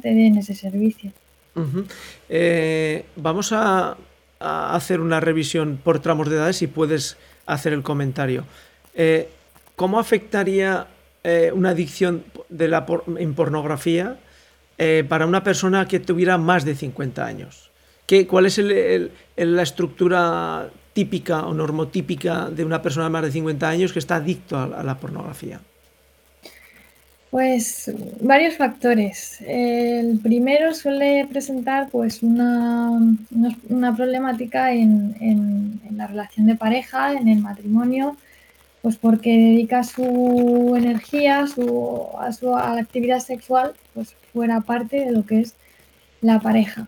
te den ese servicio. Eh, vamos a, hacer una revisión por tramos de edades si puedes hacer el comentario. Eh, ¿Cómo afectaría eh, una adicción de la en pornografía para una persona que tuviera más de 50 años? ¿Qué, ¿Cuál es la estructura típica o normotípica de una persona de más de 50 años que está adicto a la pornografía? Pues varios factores. El primero suele presentar pues una, una problemática en, en, la relación de pareja, en el matrimonio, pues porque dedica su energía su, a, su, a la actividad sexual pues fuera parte de lo que es la pareja.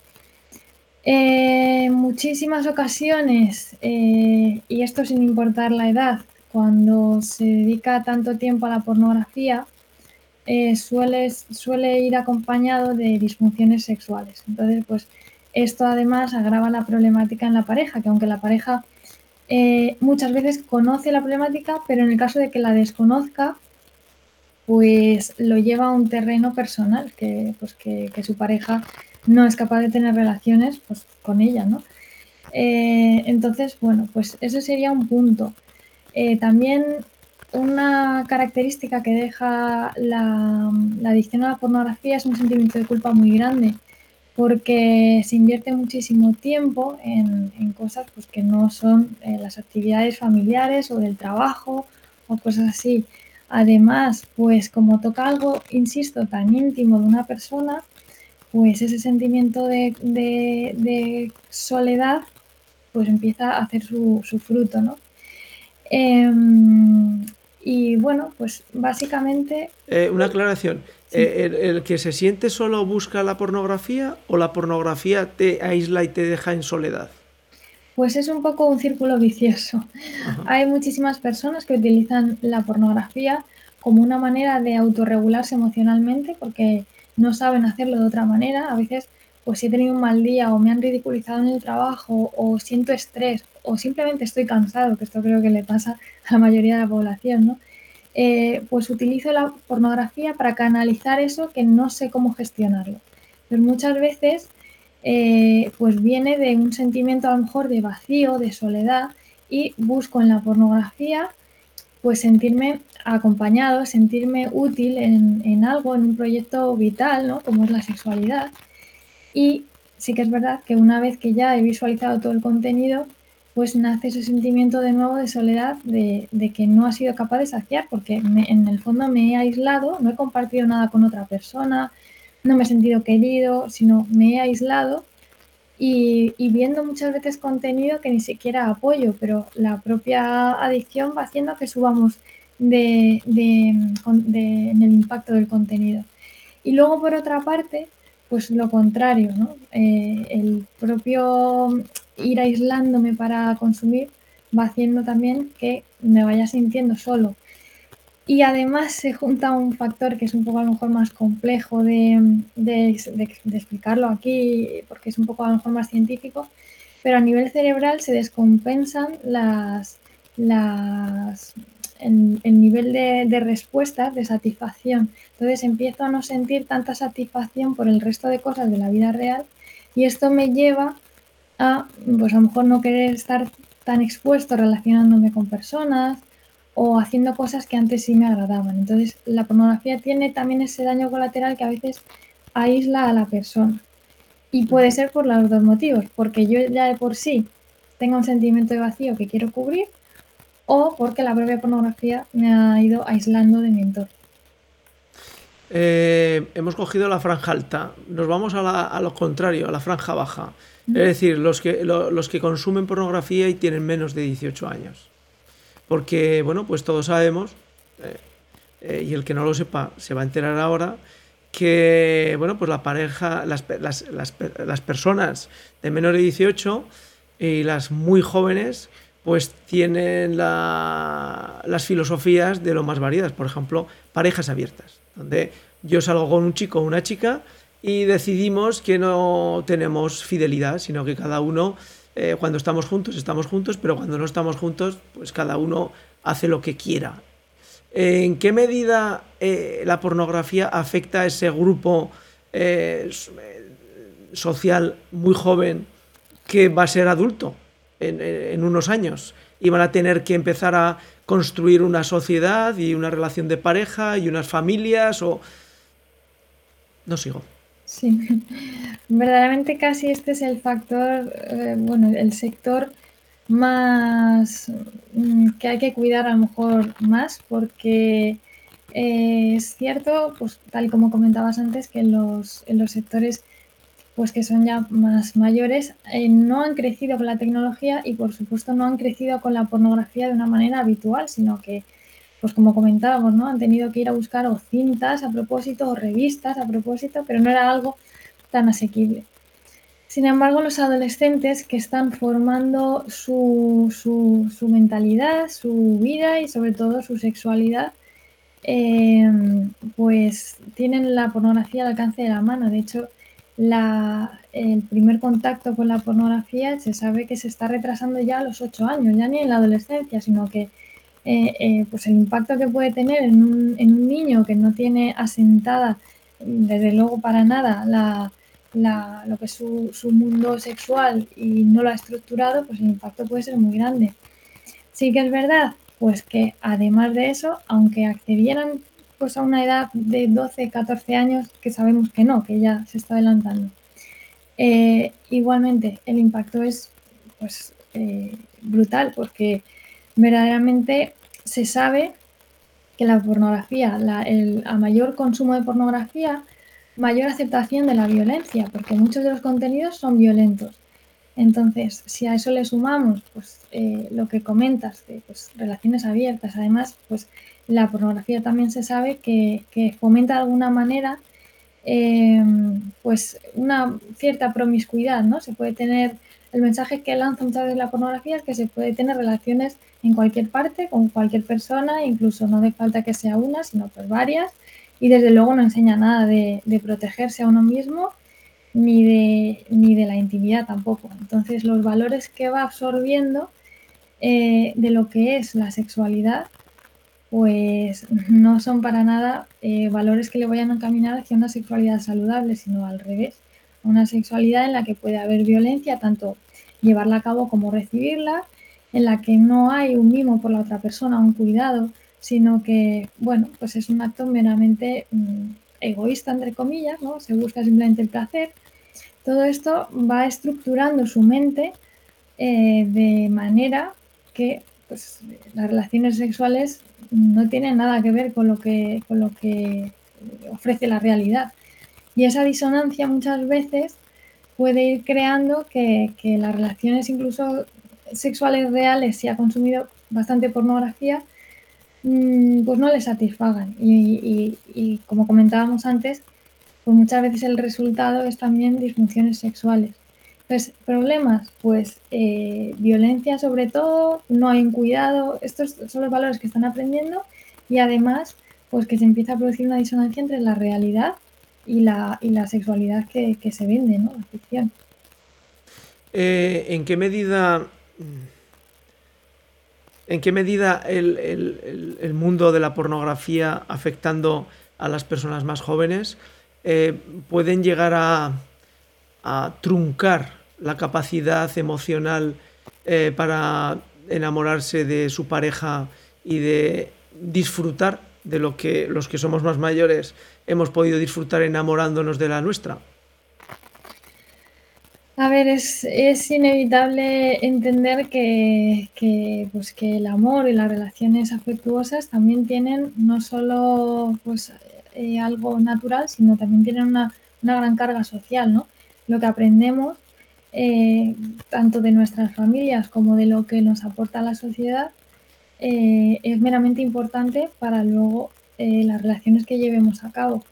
En muchísimas ocasiones, eh, y esto sin importar la edad, cuando se dedica tanto tiempo a la pornografía, eh, suele, suele ir acompañado de disfunciones sexuales. Entonces, pues esto además agrava la problemática en la pareja, que aunque la pareja eh, muchas veces conoce la problemática, pero en el caso de que la desconozca, pues lo lleva a un terreno personal, que, pues que, su pareja no es capaz de tener relaciones pues, con ella, ¿no? Eh, entonces, bueno, pues eso sería un punto. también una característica que deja la, adicción a la pornografía es un sentimiento de culpa muy grande, porque se invierte muchísimo tiempo en, cosas pues, que no son eh, las actividades familiares o del trabajo o cosas así. Además, pues como toca algo, insisto, tan íntimo de una persona, pues ese sentimiento de, soledad pues empieza a hacer su, fruto, ¿no? Em, y bueno, pues básicamente... Eh, una aclaración. Eh, el, que se siente solo busca la pornografía o la pornografía te aísla y te deja en soledad? Pues es un poco un círculo vicioso. Hay muchísimas personas que utilizan la pornografía como una manera de autorregularse emocionalmente porque no saben hacerlo de otra manera. A veces, pues si he tenido un mal día o me han ridiculizado en el trabajo o siento estrés o simplemente estoy cansado, que esto creo que le pasa la mayoría de la población, ¿no? Eh, pues utilizo la pornografía para canalizar eso que no sé cómo gestionarlo. Pero muchas veces eh, pues viene de un sentimiento a lo mejor de vacío, de soledad y busco en la pornografía pues sentirme acompañado, sentirme útil en, en algo, en un proyecto vital, ¿no? Como es la sexualidad. Y sí que es verdad que una vez que ya he visualizado todo el contenido, pues nace ese sentimiento de nuevo de soledad, de, que no ha sido capaz de saciar, porque en el fondo me he aislado, no he compartido nada con otra persona, no me he sentido querido, sino me he aislado y, viendo muchas veces contenido que ni siquiera apoyo, pero la propia adicción va haciendo que subamos de, en el impacto del contenido. Y luego, por otra parte, pues lo contrario, ¿no? Eh, el propio ir aislándome para consumir va haciendo también que me vaya sintiendo solo. Y además se junta un factor que es un poco a lo mejor más complejo de, explicarlo aquí, porque es un poco a lo mejor más científico, pero a nivel cerebral se descompensan las, las, el, nivel de, de respuestas, de satisfacción. Entonces empiezo a no sentir tanta satisfacción por el resto de cosas de la vida real y esto me lleva a, pues a lo mejor no querer estar tan expuesto relacionándome con personas o haciendo cosas que antes sí me agradaban. Entonces, la pornografía tiene también ese daño colateral que a veces aísla a la persona. Y puede ser por los dos motivos, porque yo ya de por sí tengo un sentimiento de vacío que quiero cubrir o porque la propia pornografía me ha ido aislando de mi entorno. Eh, hemos cogido la franja alta, nos vamos a, a lo contrario, a la franja baja. Es decir, los que, consumen pornografía y tienen menos de 18 años. Porque, bueno, pues todos sabemos, eh, eh, y el que no lo sepa se va a enterar ahora, que, bueno, pues la pareja, las, las, las, personas de menor de 18 y las muy jóvenes, pues tienen las filosofías de lo más variadas. Por ejemplo, parejas abiertas, donde yo salgo con un chico o una chica y decidimos que no tenemos fidelidad, sino que cada uno, eh, cuando estamos juntos, estamos juntos, pero cuando no estamos juntos, pues cada uno hace lo que quiera. ¿En qué medida eh, la pornografía afecta a ese grupo eh, social muy joven que va a ser adulto en, unos años y van a tener que empezar a construir una sociedad y una relación de pareja y unas familias o... No sigo. Sí, verdaderamente casi este es el factor, eh, bueno, el sector más mm, que hay que cuidar a lo mejor más porque eh, es cierto, pues tal como comentabas antes, que los, en los sectores pues que son ya más mayores, eh, no han crecido con la tecnología y por supuesto no han crecido con la pornografía de una manera habitual, sino que, pues como comentábamos, ¿no? Han tenido que ir a buscar o cintas a propósito o revistas a propósito, pero no era algo tan asequible. Sin embargo, los adolescentes que están formando su, su, mentalidad, su vida y sobre todo su sexualidad, eh, pues tienen la pornografía al alcance de la mano. De hecho, el primer contacto con la pornografía se sabe que se está retrasando ya a los 8 años, ya ni en la adolescencia, sino que eh, eh, pues el impacto que puede tener en un, en un, niño que no tiene asentada, desde luego para nada, la, la, lo que es su, su, mundo sexual y no lo ha estructurado, pues el impacto puede ser muy grande. Sí que es verdad, pues que además de eso, aunque accedieran pues a una edad de 12, 14 años que sabemos que no, que ya se está adelantando. Eh, igualmente, el impacto es pues, eh, brutal porque verdaderamente se sabe que la pornografía, el, a mayor consumo de pornografía, mayor aceptación de la violencia, porque muchos de los contenidos son violentos. Entonces, si a eso le sumamos pues, eh, lo que comentas de pues, relaciones abiertas, además, pues la pornografía también se sabe que, fomenta de alguna manera eh, pues una cierta promiscuidad, ¿no? Se puede tener, el mensaje que lanza muchas veces la pornografía es que se puede tener relaciones en cualquier parte, con cualquier persona, incluso no hace falta que sea una, sino pues varias, y desde luego no enseña nada de, protegerse a uno mismo ni de, ni de la intimidad tampoco. Entonces los valores que va absorbiendo eh, de lo que es la sexualidad pues no son para nada eh, valores que le vayan a encaminar hacia una sexualidad saludable, sino al revés, una sexualidad en la que puede haber violencia, tanto llevarla a cabo como recibirla, en la que no hay un mimo por la otra persona, un cuidado, sino que, bueno, pues es un acto meramente mm, egoísta, entre comillas, ¿no? Se busca simplemente el placer. Todo esto va estructurando su mente eh, de manera que pues, las relaciones sexuales no tienen nada que ver con lo que, con lo que ofrece la realidad. Y esa disonancia muchas veces puede ir creando que, las relaciones incluso sexuales reales, si ha consumido bastante pornografía, mm, pues no le satisfagan. Y, y como comentábamos antes, pues muchas veces el resultado es también disfunciones sexuales. Pues problemas, pues eh, violencia sobre todo, no hay un cuidado, estos son los valores que están aprendiendo y además pues que se empieza a producir una disonancia entre la realidad y la, y la sexualidad que, se vende, ¿no? La ficción. Eh, ¿En qué medida, en qué medida el, mundo de la pornografía afectando a las personas más jóvenes eh, pueden llegar a a truncar la capacidad emocional eh, para enamorarse de su pareja y de disfrutar de lo que los que somos más mayores hemos podido disfrutar enamorándonos de la nuestra. A ver, es, inevitable entender que, pues que el amor y las relaciones afectuosas también tienen no solo pues, eh, algo natural, sino también tienen una, una gran carga social, ¿no? Lo que aprendemos eh, tanto de nuestras familias como de lo que nos aporta la sociedad eh, es meramente importante para luego eh, las relaciones que llevemos a cabo.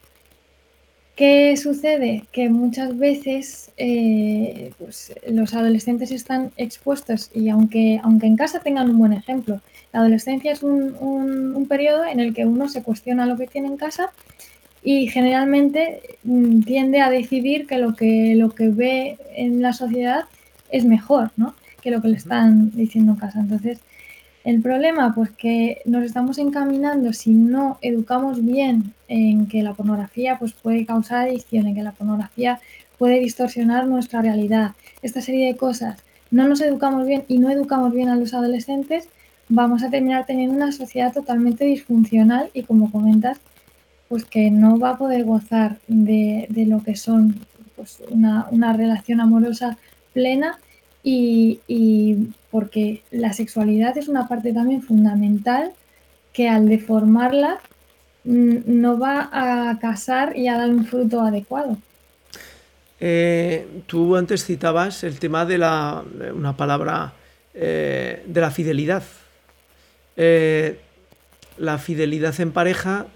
¿Qué sucede? Que muchas veces pues, los adolescentes están expuestos y aunque, aunque en casa tengan un buen ejemplo, la adolescencia es un, un periodo en el que uno se cuestiona lo que tiene en casa y generalmente mm, tiende a decidir que lo que lo que ve en la sociedad es mejor, ¿no? Que lo que le están diciendo en casa. Entonces, El problema, pues que nos estamos encaminando si no educamos bien en que la pornografía pues, puede causar adicción, en que la pornografía puede distorsionar nuestra realidad, esta serie de cosas. No nos educamos bien y no educamos bien a los adolescentes, vamos a terminar teniendo una sociedad totalmente disfuncional y como comentas, pues que no va a poder gozar de, lo que son pues, una, una relación amorosa plena y, porque la sexualidad es una parte también fundamental que al deformarla mm, no va a casar y a dar un fruto adecuado. Eh, tú antes citabas el tema de la, una palabra, eh, de la fidelidad. Eh, la fidelidad en pareja,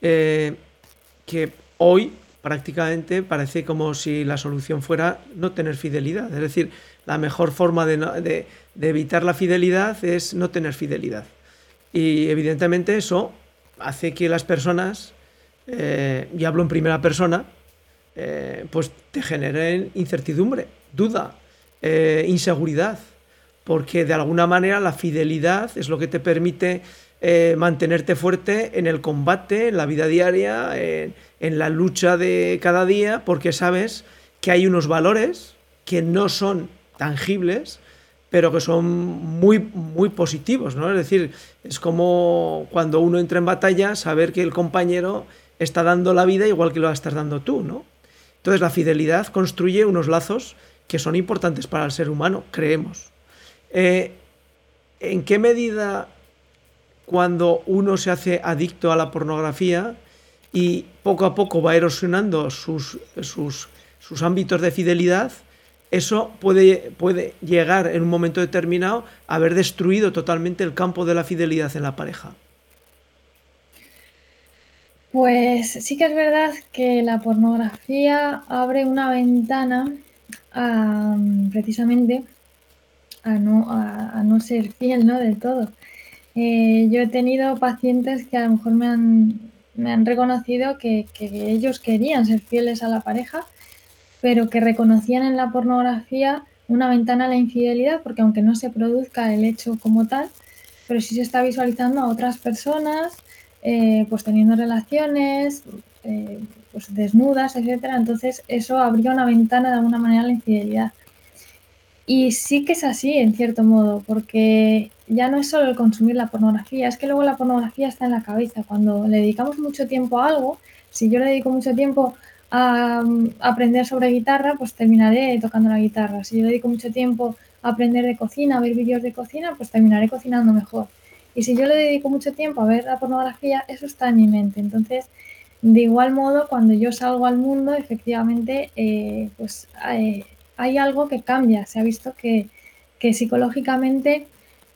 que hoy prácticamente parece como si la solución fuera no tener fidelidad. Es decir, la mejor forma de, evitar la fidelidad es no tener fidelidad. Y evidentemente eso hace que las personas, eh, y hablo en primera persona, eh, pues te generen incertidumbre, duda, eh, inseguridad, porque de alguna manera la fidelidad es lo que te permite mantenerte fuerte en el combate, en la vida diaria, en la lucha de cada día, porque sabes que hay unos valores que no son tangibles, pero que son muy, muy positivos, ¿no? Es decir, es como cuando uno entra en batalla, saber que el compañero está dando la vida igual que lo estás dando tú, ¿no? Entonces la fidelidad construye unos lazos que son importantes para el ser humano, creemos. Eh, ¿En qué medida cuando uno se hace adicto a la pornografía y poco a poco va erosionando sus, sus, sus ámbitos de fidelidad, eso puede, puede llegar en un momento determinado a haber destruido totalmente el campo de la fidelidad en la pareja. Pues sí que es verdad que la pornografía abre una ventana precisamente a no, a, no, ser fiel ¿no? del todo. Eh, yo he tenido pacientes que a lo mejor me han, me han reconocido que, que ellos querían ser fieles a la pareja, pero que reconocían en la pornografía una ventana a la infidelidad, porque aunque no se produzca el hecho como tal, pero sí se está visualizando a otras personas, eh, pues teniendo relaciones, eh, pues desnudas, etcétera. Entonces eso abría una ventana de alguna manera a la infidelidad. Y sí que es así, en cierto modo, porque ya no es solo el consumir la pornografía, es que luego la pornografía está en la cabeza. Cuando le dedicamos mucho tiempo a algo, si yo le dedico mucho tiempo a, aprender sobre guitarra, pues terminaré tocando la guitarra. Si yo dedico mucho tiempo a aprender de cocina, a ver vídeos de cocina, pues terminaré cocinando mejor. Y si yo le dedico mucho tiempo a ver la pornografía, eso está en mi mente. Entonces, de igual modo, cuando yo salgo al mundo, efectivamente, eh, pues hay, hay, algo que cambia. Se ha visto que, que psicológicamente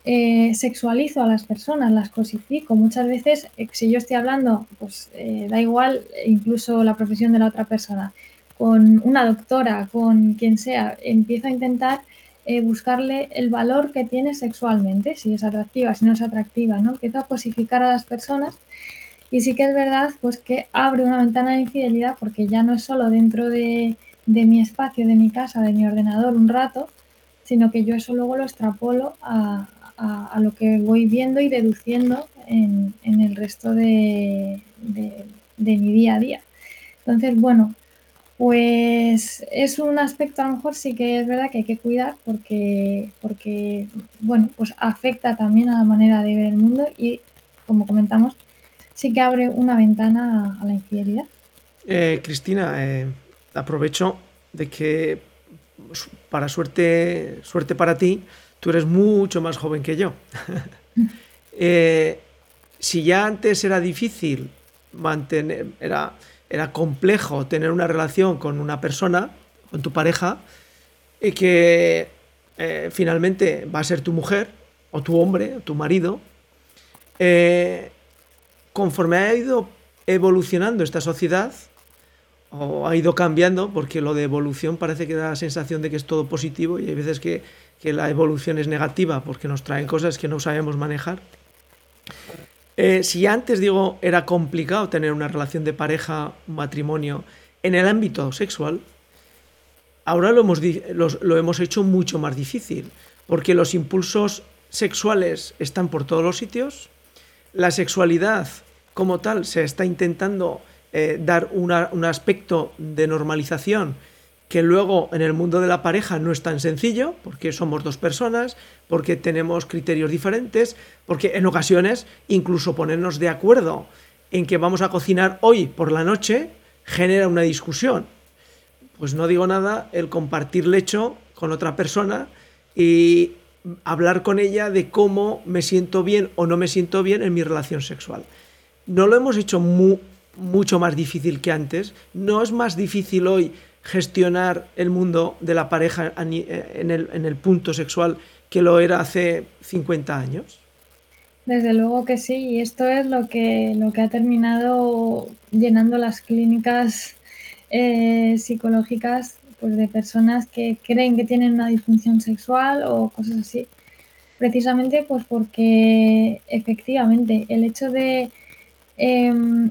eh, sexualizo a las personas, las cosifico. Muchas veces, eh, si yo estoy hablando, pues eh, da igual incluso la profesión de la otra persona, con una doctora, con quien sea, empiezo a intentar buscarle el valor que tiene sexualmente, si es atractiva, si no es atractiva, ¿no? Empiezo a cosificar a las personas y sí que es verdad pues que abre una ventana de infidelidad porque ya no es solo dentro de, de mi espacio, de mi casa, de mi ordenador un rato, sino que yo eso luego lo extrapolo a, a, lo que voy viendo y deduciendo en, el resto de, mi día a día. Entonces, bueno, pues es un aspecto a lo mejor sí que es verdad que hay que cuidar porque, porque bueno, pues afecta también a la manera de ver el mundo y, como comentamos, sí que abre una ventana a, la infidelidad. Eh, Cristina, eh, aprovecho de que para suerte, suerte para ti, tú eres mucho más joven que yo. Eh, si ya antes era difícil mantener, era, era complejo tener una relación con una persona, con tu pareja, y que eh, finalmente va a ser tu mujer, o tu hombre, o tu marido, eh, conforme ha ido evolucionando esta sociedad, o ha ido cambiando, porque lo de evolución parece que da la sensación de que es todo positivo y hay veces que que la evolución es negativa porque nos traen cosas que no sabemos manejar. Eh, si antes, digo, era complicado tener una relación de pareja, matrimonio, en el ámbito sexual, ahora lo hemos, lo hemos hecho mucho más difícil, porque los impulsos sexuales están por todos los sitios, la sexualidad como tal se está intentando eh, dar un aspecto de normalización que luego en el mundo de la pareja no es tan sencillo, porque somos dos personas, porque tenemos criterios diferentes, porque en ocasiones incluso ponernos de acuerdo en que vamos a cocinar hoy por la noche genera una discusión. Pues no digo nada el compartir lecho con otra persona y hablar con ella de cómo me siento bien o no me siento bien en mi relación sexual. No lo hemos hecho mucho más difícil que antes. No es más difícil hoy gestionar el mundo de la pareja eh, en el, punto sexual que lo era hace 50 años? Desde luego que sí, y esto es lo que, lo que ha terminado llenando las clínicas eh, psicológicas pues, de personas que creen que tienen una disfunción sexual o cosas así. Precisamente pues porque efectivamente el hecho de em,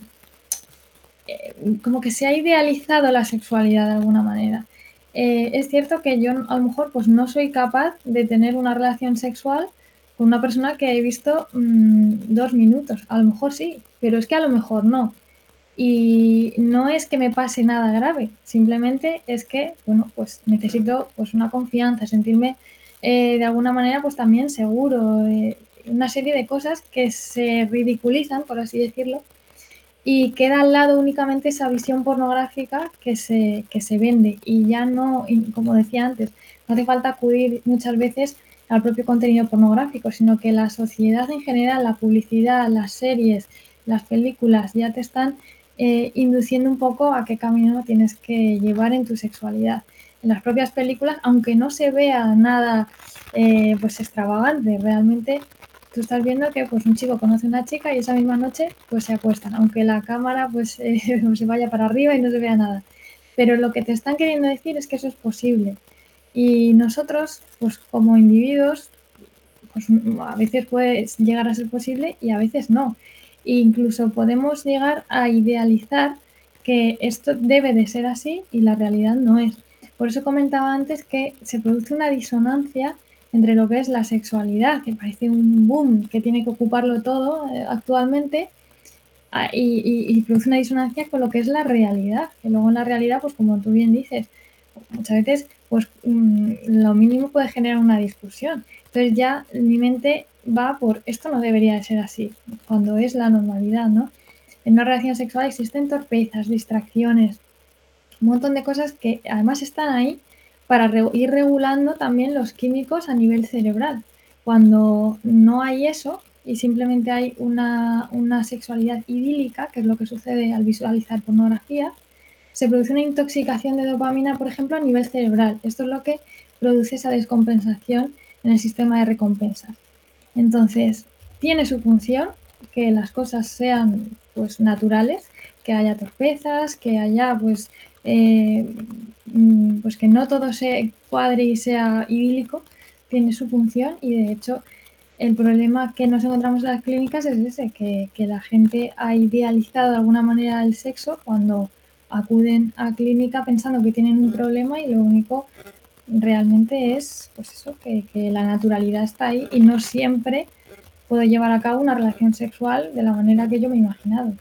eh, como que se ha idealizado la sexualidad de alguna manera. Eh, es cierto que yo a lo mejor pues no soy capaz de tener una relación sexual con una persona que he visto mm, dos minutos. A lo mejor sí, pero es que a lo mejor no. Y no es que me pase nada grave, simplemente es que, bueno, pues necesito pues una confianza, sentirme eh, de alguna manera pues también seguro, una serie de cosas que se ridiculizan, por así decirlo, y queda al lado únicamente esa visión pornográfica que se, que se vende y ya no, como decía antes, no hace falta acudir muchas veces al propio contenido pornográfico, sino que la sociedad en general, la publicidad, las series, las películas ya te están eh, induciendo un poco a qué camino tienes que llevar en tu sexualidad. En las propias películas, aunque no se vea nada eh, pues extravagante, realmente tú estás viendo que pues un chico conoce a una chica y esa misma noche pues se acuestan, aunque la cámara pues eh, se vaya para arriba y no se vea nada. Pero lo que te están queriendo decir es que eso es posible. Y nosotros, pues como individuos, pues a veces puede llegar a ser posible y a veces no. E incluso podemos llegar a idealizar que esto debe de ser así y la realidad no es. Por eso comentaba antes que se produce una disonancia entre lo que es la sexualidad, que parece un boom que tiene que ocuparlo todo eh, actualmente, y, produce una disonancia con lo que es la realidad, que luego en la realidad, pues como tú bien dices, muchas veces pues mm, lo mínimo puede generar una discusión. Entonces ya mi mente va por esto no debería de ser así, cuando es la normalidad, ¿no? En una relación sexual existen torpezas, distracciones, un montón de cosas que además están ahí para ir regulando también los químicos a nivel cerebral. Cuando no hay eso y simplemente hay una, sexualidad idílica, que es lo que sucede al visualizar pornografía, se produce una intoxicación de dopamina, por ejemplo, a nivel cerebral. Esto es lo que produce esa descompensación en el sistema de recompensas. Entonces, tiene su función que las cosas sean pues naturales, que haya torpezas, que haya pues eh, mm, pues que no todo se cuadre y sea idílico, tiene su función y de hecho el problema que nos encontramos en las clínicas es ese, que, la gente ha idealizado de alguna manera el sexo cuando acuden a clínica pensando que tienen un problema y lo único realmente es pues eso, que, la naturalidad está ahí y no siempre puedo llevar a cabo una relación sexual de la manera que yo me he imaginado.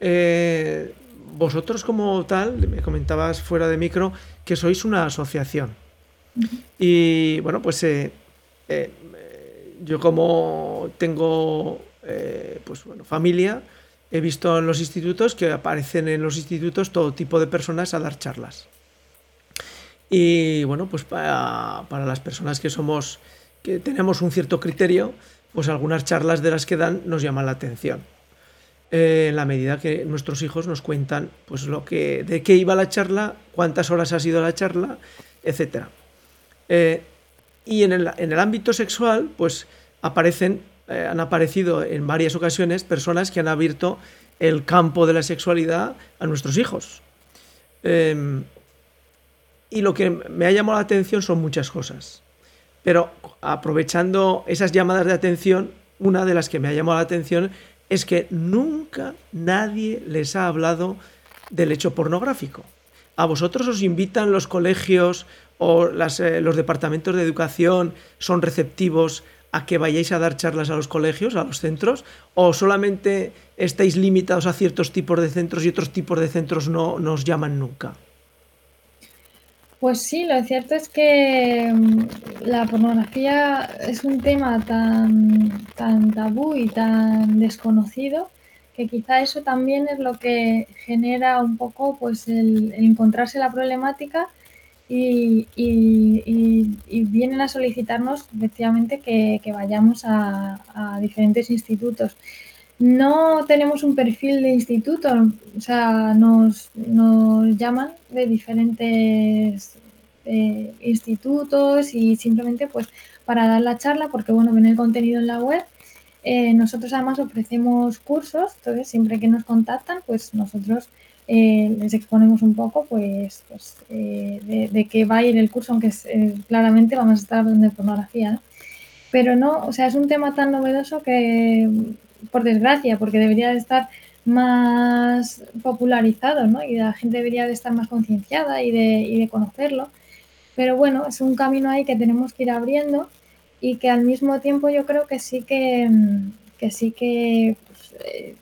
eh, vosotros como tal, me comentabas fuera de micro, que sois una asociación. Y bueno, pues eh, eh, yo como tengo eh, pues, bueno, familia, he visto en los institutos que aparecen en los institutos todo tipo de personas a dar charlas. Y bueno, pues para, para las personas que somos, que tenemos un cierto criterio, pues algunas charlas de las que dan nos llaman la atención. Eh, en la medida que nuestros hijos nos cuentan pues lo que de qué iba la charla, cuántas horas ha sido la charla, etc. Eh, y en el, en el, ámbito sexual, pues aparecen, eh, han aparecido en varias ocasiones personas que han abierto el campo de la sexualidad a nuestros hijos. Y lo que me ha llamado la atención son muchas cosas. Pero aprovechando esas llamadas de atención, una de las que me ha llamado la atención es que nunca nadie les ha hablado del hecho pornográfico. ¿A vosotros os invitan los colegios o eh, los departamentos de educación son receptivos a que vayáis a dar charlas a los colegios, a los centros, o solamente estáis limitados a ciertos tipos de centros y otros tipos de centros no nos llaman nunca? Pues sí, lo cierto es que mm, la pornografía es un tema tan, tan tabú y tan desconocido que quizá eso también es lo que genera un poco pues el, encontrarse la problemática y, vienen a solicitarnos efectivamente que, vayamos a, diferentes institutos. No tenemos un perfil de instituto, o sea, nos, nos llaman de diferentes eh, institutos y simplemente pues para dar la charla, porque bueno, ven el contenido en la web. Eh, nosotros además ofrecemos cursos, entonces siempre que nos contactan, pues nosotros eh, les exponemos un poco pues, pues de, qué va a ir el curso, aunque claramente vamos a estar hablando de pornografía. Pero no, o sea, es un tema tan novedoso que por desgracia, porque debería de estar más popularizado, ¿no? Y la gente debería de estar más concienciada y de, y de conocerlo. Pero bueno, es un camino ahí que tenemos que ir abriendo y que al mismo tiempo yo creo que sí que, que sí que pues, eh,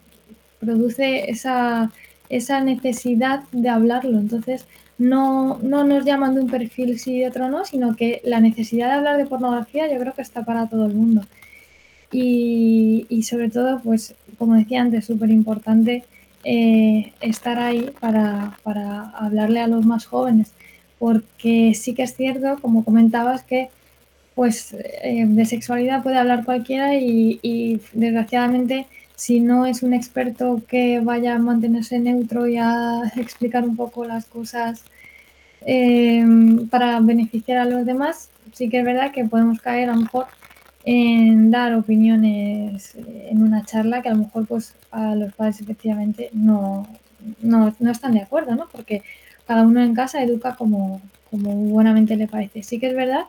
produce esa, esa necesidad de hablarlo. Entonces, no, no nos llaman de un perfil sí y de otro no, sino que la necesidad de hablar de pornografía yo creo que está para todo el mundo. Y, sobre todo, pues como decía antes, súper importante eh, estar ahí para, hablarle a los más jóvenes, porque sí que es cierto, como comentabas, que pues eh, de sexualidad puede hablar cualquiera y, desgraciadamente si no es un experto que vaya a mantenerse neutro y a explicar un poco las cosas eh, para beneficiar a los demás, sí que es verdad que podemos caer a lo mejor en dar opiniones en una charla que a lo mejor pues a los padres efectivamente no, no, están de acuerdo, ¿no? Porque cada uno en casa educa como, como buenamente le parece. Sí que es verdad,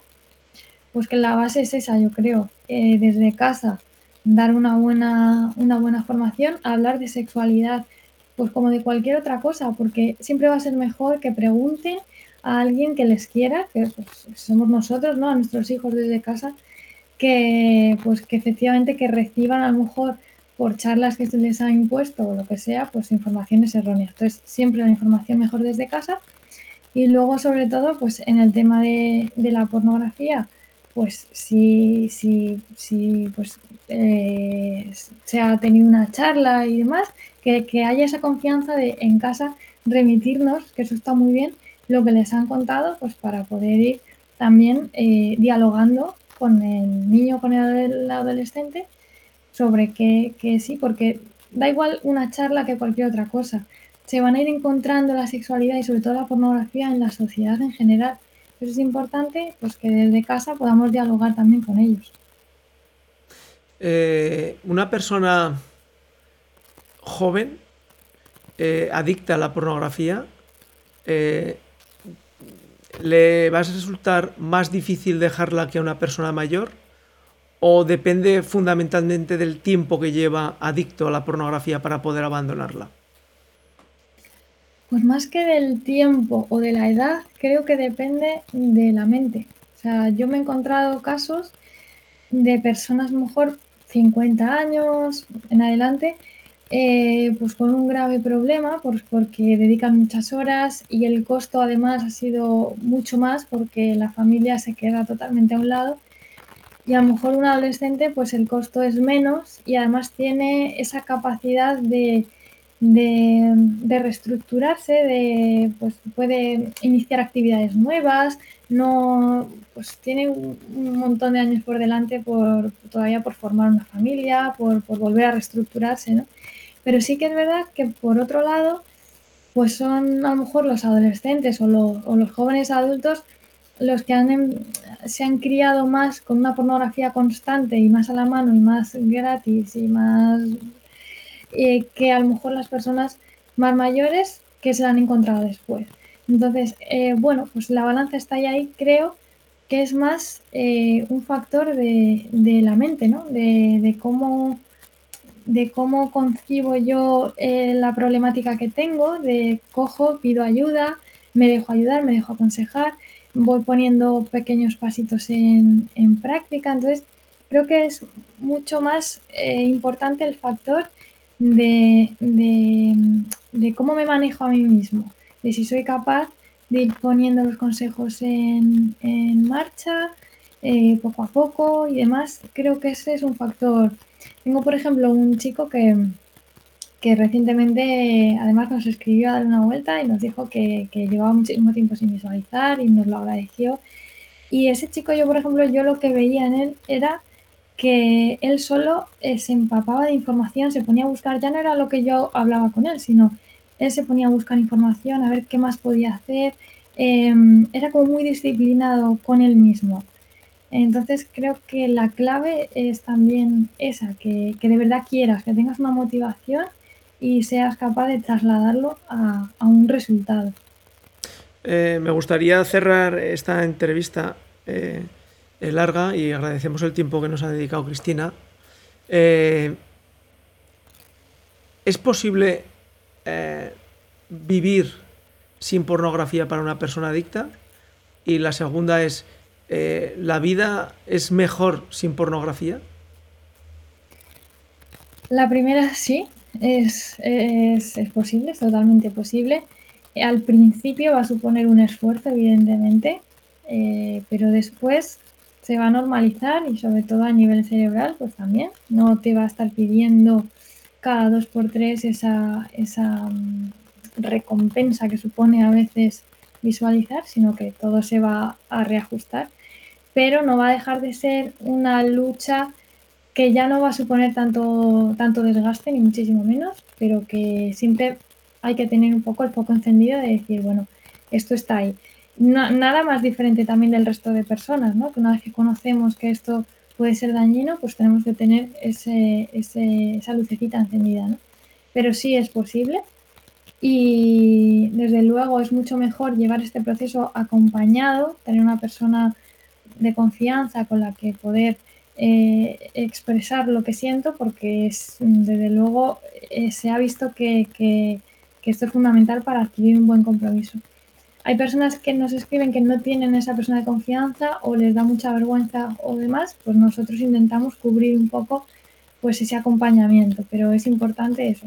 pues que la base es esa, yo creo, eh, desde casa dar una buena, una buena formación, hablar de sexualidad, pues como de cualquier otra cosa, porque siempre va a ser mejor que pregunten a alguien que les quiera, que pues, somos nosotros, ¿no? A nuestros hijos desde casa, que pues que efectivamente que reciban a lo mejor por charlas que se les ha impuesto o lo que sea, pues informaciones erróneas. Entonces, siempre la información mejor desde casa. Y luego, sobre todo, pues en el tema de, la pornografía, pues si, si, si pues, eh, se ha tenido una charla y demás, que, haya esa confianza de en casa remitirnos, que eso está muy bien, lo que les han contado, pues para poder ir también eh, dialogando con el niño, con el adolescente, sobre qué, sí, porque da igual una charla que cualquier otra cosa. Se van a ir encontrando la sexualidad y sobre todo la pornografía en la sociedad en general. Eso es importante pues que desde casa podamos dialogar también con ellos. Eh, una persona joven, eh, adicta a la pornografía, eh, ¿le va a resultar más difícil dejarla que a una persona mayor? ¿O depende fundamentalmente del tiempo que lleva adicto a la pornografía para poder abandonarla? Pues más que del tiempo o de la edad, creo que depende de la mente. O sea, yo me he encontrado casos de personas mejor 50 años en adelante eh, pues con un grave problema pues porque dedican muchas horas y el costo además ha sido mucho más porque la familia se queda totalmente a un lado y a lo mejor un adolescente pues el costo es menos y además tiene esa capacidad de, de, reestructurarse, de, pues puede iniciar actividades nuevas, no, pues tiene un, montón de años por delante por, todavía por formar una familia, por, por volver a reestructurarse, ¿no? Pero sí que es verdad que por otro lado, pues son a lo mejor los adolescentes o, los jóvenes adultos los que han, se han criado más con una pornografía constante y más a la mano y más gratis y más eh, que a lo mejor las personas más mayores que se la han encontrado después. Entonces, eh, bueno, pues la balanza está ahí, ahí creo que es más eh, un factor de, la mente, ¿no? de cómo de cómo concibo yo eh, la problemática que tengo, de cojo, pido ayuda, me dejo ayudar, me dejo aconsejar, voy poniendo pequeños pasitos en, práctica. Entonces, creo que es mucho más eh, importante el factor de, cómo me manejo a mí mismo, de si soy capaz de ir poniendo los consejos en, marcha eh, poco a poco y demás. Creo que ese es un factor. Tengo, por ejemplo, un chico que, que recientemente además nos escribió a dar una vuelta y nos dijo que, llevaba muchísimo tiempo sin visualizar y nos lo agradeció. Y ese chico, yo por ejemplo, yo lo que veía en él era que él solo eh, se empapaba de información, se ponía a buscar, ya no era lo que yo hablaba con él, sino él se ponía a buscar información, a ver qué más podía hacer, em, era como muy disciplinado con él mismo. Entonces creo que la clave es también esa, que, que de verdad quieras, que tengas una motivación y seas capaz de trasladarlo a, un resultado. Eh, me gustaría cerrar esta entrevista eh, larga y agradecemos el tiempo que nos ha dedicado Cristina. Eh, ¿Es posible vivir sin pornografía para una persona adicta? Y la segunda es, ¿la vida es mejor sin pornografía? La primera sí, es, es, es, posible, es totalmente posible. Al principio va a suponer un esfuerzo, evidentemente, eh, pero después se va a normalizar y sobre todo a nivel cerebral, pues también. No te va a estar pidiendo cada dos por tres esa, esa mm, recompensa que supone a veces visualizar, sino que todo se va a reajustar. Pero no va a dejar de ser una lucha que ya no va a suponer tanto, tanto desgaste, ni muchísimo menos, pero que siempre hay que tener un poco el foco encendido de decir, bueno, esto está ahí. nada más diferente también del resto de personas, ¿no? Que una vez que conocemos que esto puede ser dañino, pues tenemos que tener ese, esa lucecita encendida, ¿no? Pero sí es posible y desde luego es mucho mejor llevar este proceso acompañado, tener una persona de confianza con la que poder eh, expresar lo que siento porque es, desde luego eh, se ha visto que, esto es fundamental para adquirir un buen compromiso. Hay personas que nos escriben que no tienen esa persona de confianza o les da mucha vergüenza o demás, pues nosotros intentamos cubrir un poco pues ese acompañamiento, pero es importante eso.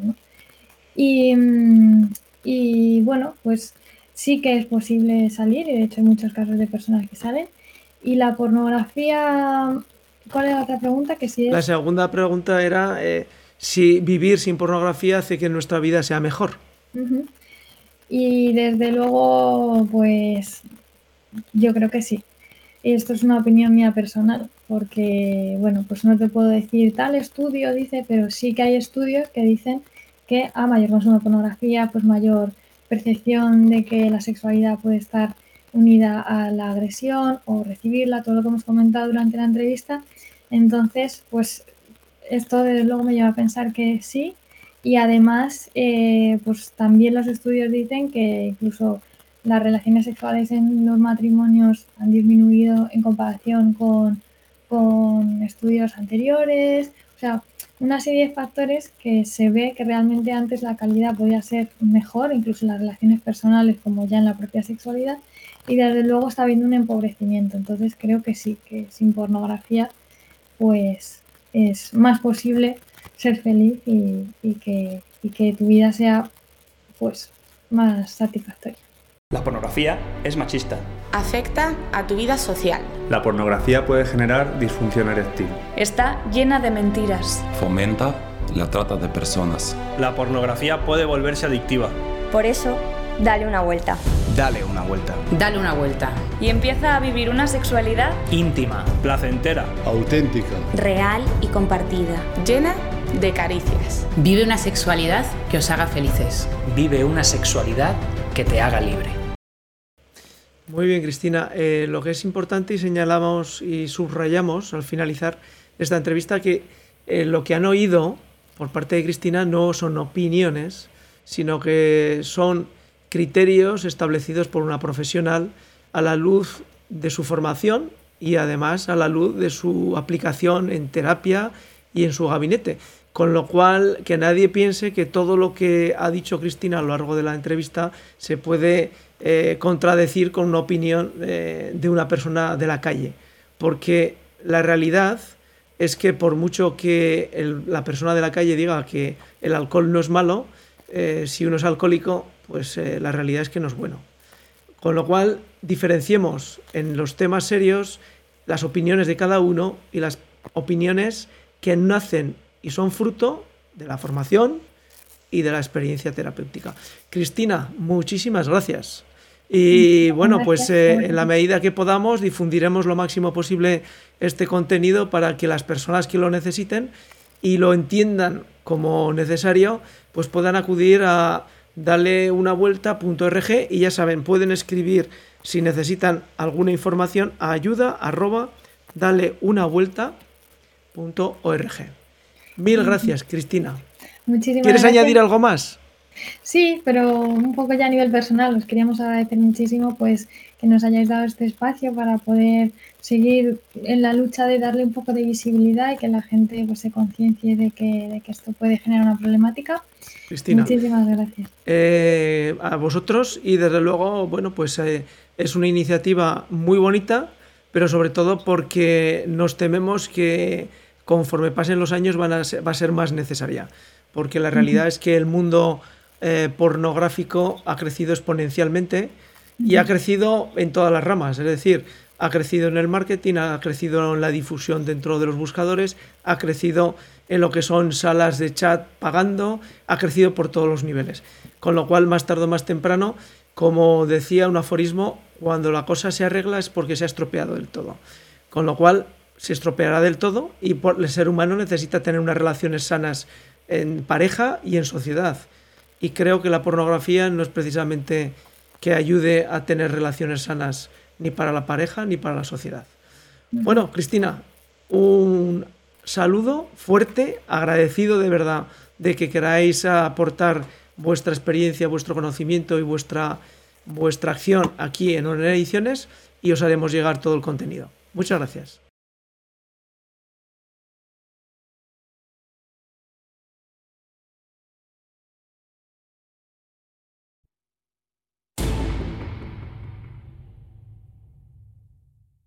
Y, y bueno, pues sí que es posible salir, y de hecho hay muchos casos de personas que salen. Y la pornografía ¿Cuál es la otra pregunta? Que si La segunda pregunta era eh, si vivir sin pornografía hace que nuestra vida sea mejor. Y desde luego, pues yo creo que sí. Esto es una opinión mía personal, porque, bueno, pues no te puedo decir tal estudio dice, pero sí que hay estudios que dicen que a mayor consumo de pornografía, pues mayor percepción de que la sexualidad puede estar unida a la agresión o recibirla, todo lo que hemos comentado durante la entrevista. Entonces, pues esto desde luego me lleva a pensar que sí. Y además, eh, pues también los estudios dicen que incluso las relaciones sexuales en los matrimonios han disminuido en comparación con, con estudios anteriores. O sea, una serie de factores que se ve que realmente antes la calidad podía ser mejor, incluso en las relaciones personales como ya en la propia sexualidad, y desde luego está habiendo un empobrecimiento. Entonces creo que sí, que sin pornografía pues es más posible ser feliz y, que, y que tu vida sea pues más satisfactoria. La pornografía es machista. Afecta a tu vida social. La pornografía puede generar disfunción eréctil. Está llena de mentiras. Fomenta la trata de personas. La pornografía puede volverse adictiva. Por eso, dale una vuelta. Dale una vuelta. Dale una vuelta. Y empieza a vivir una sexualidad íntima, placentera, auténtica, real y compartida, llena de caricias. Vive una sexualidad que os haga felices. Vive una sexualidad que te haga libre. Muy bien, Cristina. Eh, lo que es importante y señalamos y subrayamos al finalizar esta entrevista que eh, lo que han oído por parte de Cristina no son opiniones, sino que son criterios establecidos por una profesional a la luz de su formación y además a la luz de su aplicación en terapia y en su gabinete. Con lo cual, que nadie piense que todo lo que ha dicho Cristina a lo largo de la entrevista se puede eh, contradecir con una opinión eh, de una persona de la calle. Porque la realidad es que por mucho que la persona de la calle diga que el alcohol no es malo, eh, si uno es alcohólico, pues la realidad es que no es bueno. Con lo cual, diferenciemos en los temas serios las opiniones de cada uno y las opiniones que nacen y son fruto de la formación y de la experiencia terapéutica. Cristina, muchísimas gracias. Y bueno, pues eh, en la medida que podamos difundiremos lo máximo posible este contenido para que las personas que lo necesiten y lo entiendan como necesario, pues puedan acudir a darle una vuelta.org y ya saben, pueden escribir si necesitan alguna información a ayuda arroba dale una vuelta Mil gracias, Cristina. Muchísimas ¿Quieres añadir algo más? Sí, pero un poco ya a nivel personal, os queríamos agradecer muchísimo pues que nos hayáis dado este espacio para poder seguir en la lucha de darle un poco de visibilidad y que la gente pues, se conciencie de que, de que esto puede generar una problemática. Cristina. Muchísimas gracias. Eh, a vosotros y desde luego, bueno, pues eh, es una iniciativa muy bonita, pero sobre todo porque nos tememos que conforme pasen los años van a va a ser más necesaria, porque la realidad es que el mundo eh, pornográfico ha crecido exponencialmente y ha crecido en todas las ramas, es decir, ha crecido en el marketing, ha crecido en la difusión dentro de los buscadores, ha crecido en lo que son salas de chat pagando, ha crecido por todos los niveles. Con lo cual, más tarde o más temprano, como decía un aforismo, cuando la cosa se arregla es porque se ha estropeado del todo. Con lo cual, se estropeará del todo y el ser humano necesita tener unas relaciones sanas en pareja y en sociedad. Y creo que la pornografía no es precisamente que ayude a tener relaciones sanas ni para la pareja ni para la sociedad. Bueno, Cristina, un saludo fuerte, agradecido de verdad de que queráis aportar vuestra experiencia, vuestro conocimiento y vuestra, vuestra acción aquí en Honor Ediciones y os haremos llegar todo el contenido. Muchas gracias.